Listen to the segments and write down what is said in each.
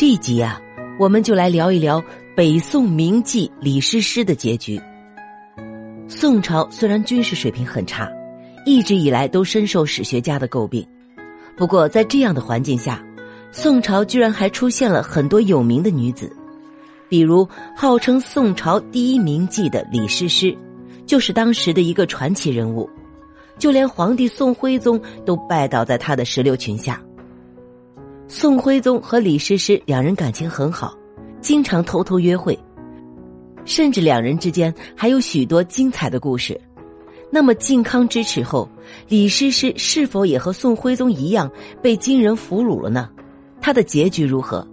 这一集啊，我们就来聊一聊北宋名妓李师师的结局。宋朝虽然军事水平很差，一直以来都深受史学家的诟病。不过在这样的环境下，宋朝居然还出现了很多有名的女子，比如号称宋朝第一名妓的李师师，就是当时的一个传奇人物，就连皇帝宋徽宗都拜倒在他的石榴裙下。宋徽宗和李师师两人感情很好，经常偷偷约会，甚至两人之间还有许多精彩的故事。那么靖康之耻后，李师师是否也和宋徽宗一样被金人俘虏了呢？他的结局如何？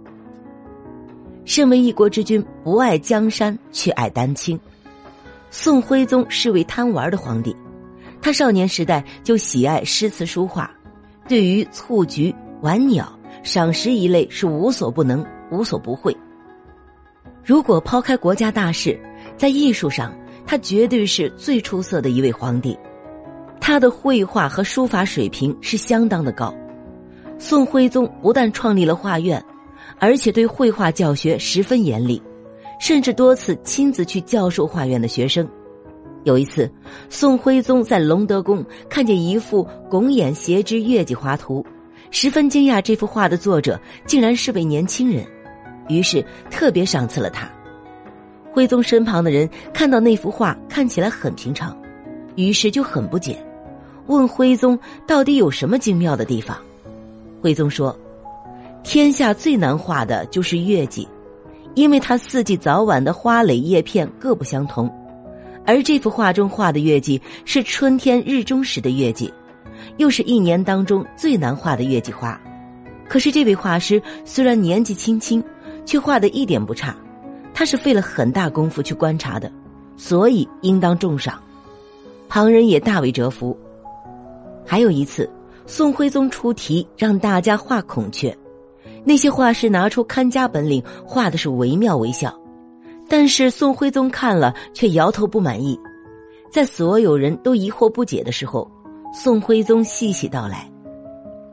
身为一国之君，不爱江山却爱丹青。宋徽宗是位贪玩的皇帝，他少年时代就喜爱诗词书画，对于蹴鞠、玩鸟。赏识一类是无所不能、无所不会。如果抛开国家大事，在艺术上，他绝对是最出色的一位皇帝。他的绘画和书法水平是相当的高。宋徽宗不但创立了画院，而且对绘画教学十分严厉，甚至多次亲自去教授画院的学生。有一次，宋徽宗在隆德宫看见一幅拱眼斜枝月季画图。十分惊讶，这幅画的作者竟然是位年轻人，于是特别赏赐了他。徽宗身旁的人看到那幅画看起来很平常，于是就很不解，问徽宗到底有什么精妙的地方。徽宗说：“天下最难画的就是月季，因为它四季早晚的花蕾叶片各不相同，而这幅画中画的月季是春天日中时的月季。”又是一年当中最难画的月季花，可是这位画师虽然年纪轻轻，却画的一点不差。他是费了很大功夫去观察的，所以应当重赏。旁人也大为折服。还有一次，宋徽宗出题让大家画孔雀，那些画师拿出看家本领，画的是惟妙惟肖，但是宋徽宗看了却摇头不满意。在所有人都疑惑不解的时候。宋徽宗细细道来：“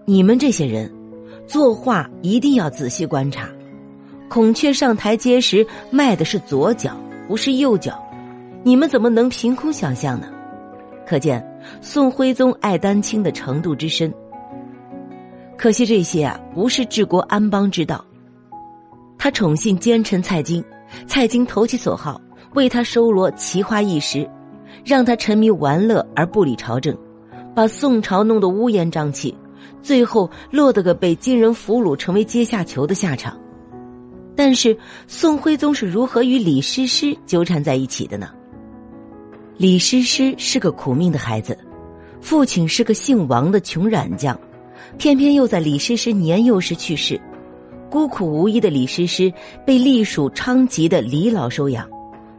你们这些人，作画一定要仔细观察。孔雀上台阶时迈的是左脚，不是右脚，你们怎么能凭空想象呢？可见宋徽宗爱丹青的程度之深。可惜这些啊，不是治国安邦之道。他宠信奸臣蔡京，蔡京投其所好，为他收罗奇花异石，让他沉迷玩乐而不理朝政。”把宋朝弄得乌烟瘴气，最后落得个被金人俘虏、成为阶下囚的下场。但是宋徽宗是如何与李师师纠缠在一起的呢？李师师是个苦命的孩子，父亲是个姓王的穷染匠，偏偏又在李师师年幼时去世，孤苦无依的李师师被隶属昌吉的李老收养，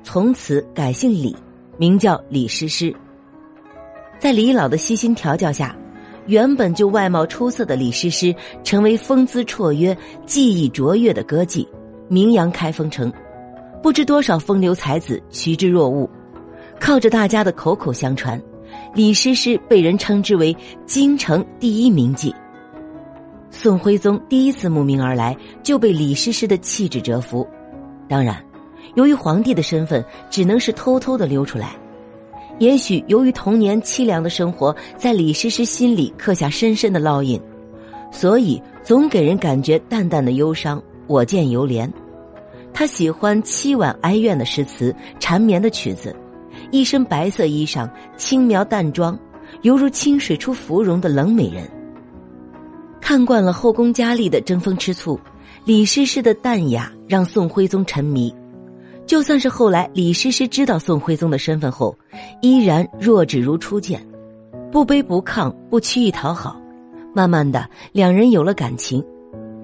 从此改姓李，名叫李师师。在李老的悉心调教下，原本就外貌出色的李师师成为风姿绰约、技艺卓越的歌妓，名扬开封城，不知多少风流才子趋之若鹜。靠着大家的口口相传，李师师被人称之为京城第一名妓。宋徽宗第一次慕名而来，就被李师师的气质折服。当然，由于皇帝的身份，只能是偷偷的溜出来。也许由于童年凄凉的生活在李师师心里刻下深深的烙印，所以总给人感觉淡淡的忧伤。我见犹怜。他喜欢凄婉哀怨的诗词，缠绵的曲子，一身白色衣裳，轻描淡妆，犹如清水出芙蓉的冷美人。看惯了后宫佳丽的争风吃醋，李师师的淡雅让宋徽宗沉迷。就算是后来李师师知道宋徽宗的身份后，依然若只如初见，不卑不亢，不曲意讨好。慢慢的，两人有了感情，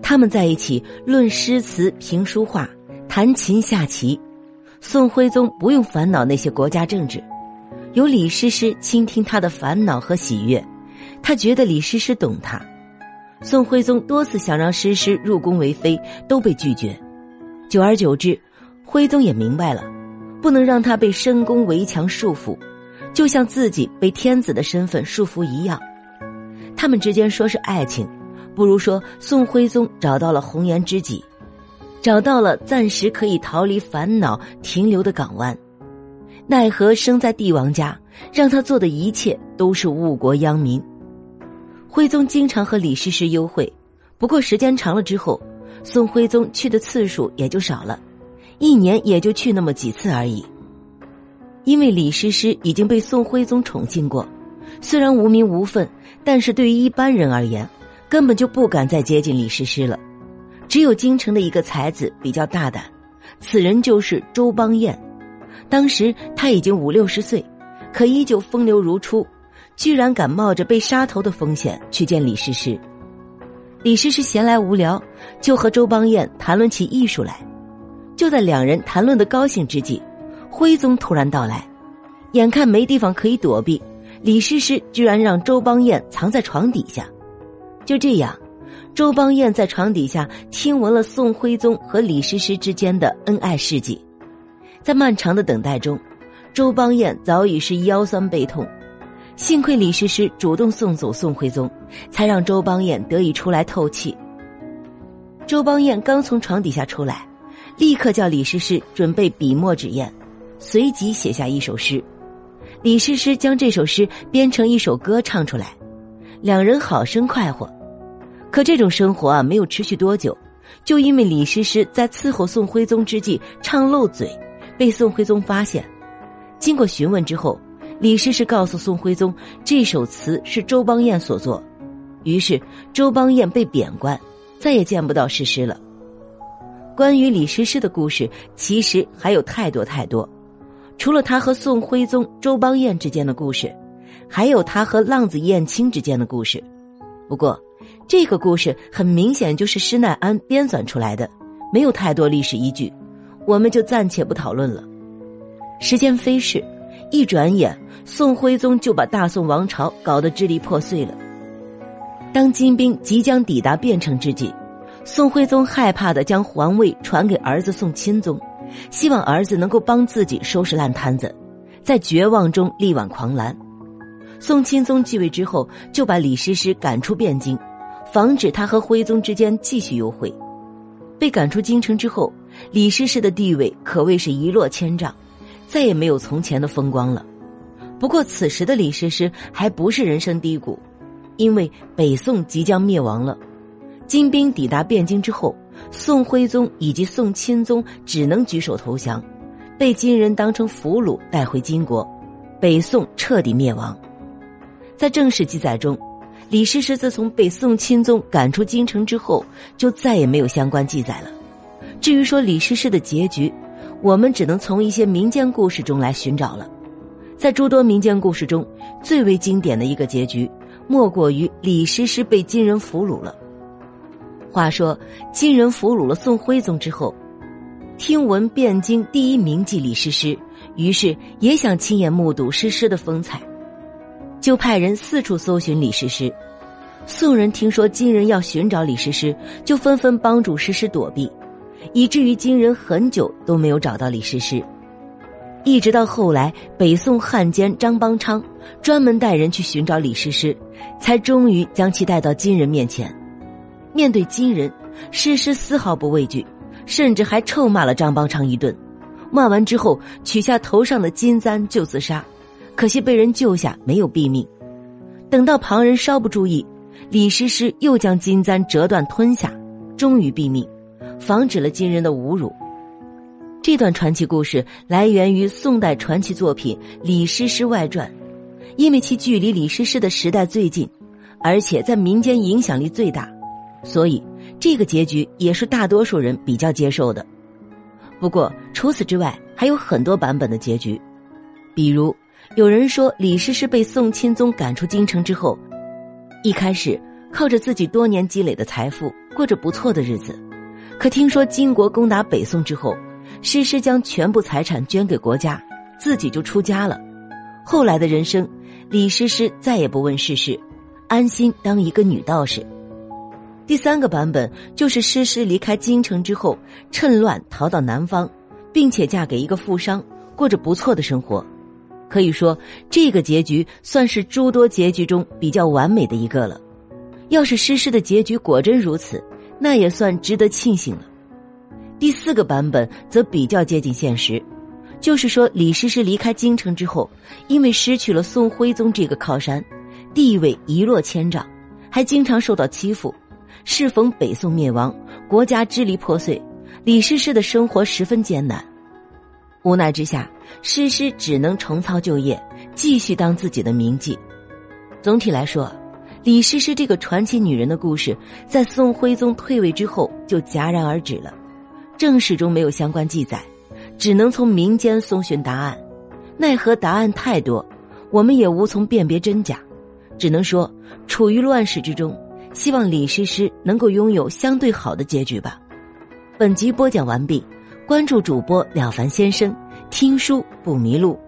他们在一起论诗词、评书画、弹琴下棋。宋徽宗不用烦恼那些国家政治，有李师师倾听他的烦恼和喜悦，他觉得李师师懂他。宋徽宗多次想让诗诗入宫为妃，都被拒绝。久而久之。徽宗也明白了，不能让他被深宫围墙束缚，就像自己被天子的身份束缚一样。他们之间说是爱情，不如说宋徽宗找到了红颜知己。找到了暂时可以逃离烦恼停留的港湾。奈何生在帝王家，让他做的一切都是误国殃民。徽宗经常和李师师幽会，不过时间长了之后，宋徽宗去的次数也就少了，一年也就去那么几次而已。因为李师师已经被宋徽宗宠幸过，虽然无名无分，但是对于一般人而言，根本就不敢再接近李师师了。只有京城的一个才子比较大胆，此人就是周邦彦。当时他已经五六十岁，可依旧风流如初，居然敢冒着被杀头的风险去见李师师。李师师闲来无聊，就和周邦彦谈论起艺术来。就在两人谈论的高兴之际。徽宗突然到来，眼看没地方可以躲避，李师师居然让周邦彦藏在床底下。就这样，周邦彦在床底下听闻了宋徽宗和李师师之间的恩爱事迹。在漫长的等待中，周邦彦早已是腰酸背痛，幸亏李师师主动送走宋徽宗，才让周邦彦得以出来透气。周邦彦刚从床底下出来，立刻叫李师师准备笔墨纸砚。随即写下一首诗，李师师将这首诗编成一首歌唱出来，两人好生快活。可这种生活啊，没有持续多久，就因为李师师在伺候宋徽宗之际唱漏嘴，被宋徽宗发现。经过询问之后，李师师告诉宋徽宗，这首词是周邦彦所作。于是周邦彦被贬官，再也见不到诗诗了。关于李师师的故事，其实还有太多太多。除了他和宋徽宗、周邦彦之间的故事，还有他和浪子燕青之间的故事。不过，这个故事很明显就是施耐庵编纂出来的，没有太多历史依据，我们就暂且不讨论了。时间飞逝，一转眼，宋徽宗就把大宋王朝搞得支离破碎了。当金兵即将抵达汴城之际，宋徽宗害怕的将皇位传给儿子宋钦宗。希望儿子能够帮自己收拾烂摊子，在绝望中力挽狂澜。宋钦宗继位之后，就把李师师赶出汴京，防止他和徽宗之间继续幽会。被赶出京城之后，李师师的地位可谓是一落千丈，再也没有从前的风光了。不过此时的李师师还不是人生低谷，因为北宋即将灭亡了。金兵抵达汴京之后。宋徽宗以及宋钦宗只能举手投降，被金人当成俘虏带回金国，北宋彻底灭亡。在正史记载中，李师师自从被宋钦宗赶出京城之后，就再也没有相关记载了。至于说李师师的结局，我们只能从一些民间故事中来寻找了。在诸多民间故事中，最为经典的一个结局，莫过于李师师被金人俘虏了。话说，金人俘虏了宋徽宗之后，听闻汴京第一名妓李师师，于是也想亲眼目睹诗诗的风采，就派人四处搜寻李师师。宋人听说金人要寻找李师师，就纷纷帮助诗诗躲避，以至于金人很久都没有找到李师师。一直到后来，北宋汉奸张邦昌专门带人去寻找李师师，才终于将其带到金人面前。面对金人，诗诗丝毫不畏惧，甚至还臭骂了张邦昌一顿。骂完之后，取下头上的金簪就自杀，可惜被人救下，没有毙命。等到旁人稍不注意，李师师又将金簪折断吞下，终于毙命，防止了金人的侮辱。这段传奇故事来源于宋代传奇作品《李师师外传》，因为其距离李师师的时代最近，而且在民间影响力最大。所以，这个结局也是大多数人比较接受的。不过，除此之外，还有很多版本的结局。比如，有人说李师师被宋钦宗赶出京城之后，一开始靠着自己多年积累的财富过着不错的日子。可听说金国攻打北宋之后，诗诗将全部财产捐给国家，自己就出家了。后来的人生，李师师再也不问世事，安心当一个女道士。第三个版本就是诗诗离开京城之后，趁乱逃到南方，并且嫁给一个富商，过着不错的生活。可以说，这个结局算是诸多结局中比较完美的一个了。要是诗诗的结局果真如此，那也算值得庆幸了。第四个版本则比较接近现实，就是说李诗诗离开京城之后，因为失去了宋徽宗这个靠山，地位一落千丈，还经常受到欺负。适逢北宋灭亡，国家支离破碎，李师师的生活十分艰难。无奈之下，诗诗只能重操旧业，继续当自己的名妓。总体来说，李师师这个传奇女人的故事，在宋徽宗退位之后就戛然而止了。正史中没有相关记载，只能从民间搜寻答案。奈何答案太多，我们也无从辨别真假，只能说处于乱世之中。希望李诗诗能够拥有相对好的结局吧。本集播讲完毕，关注主播了凡先生，听书不迷路。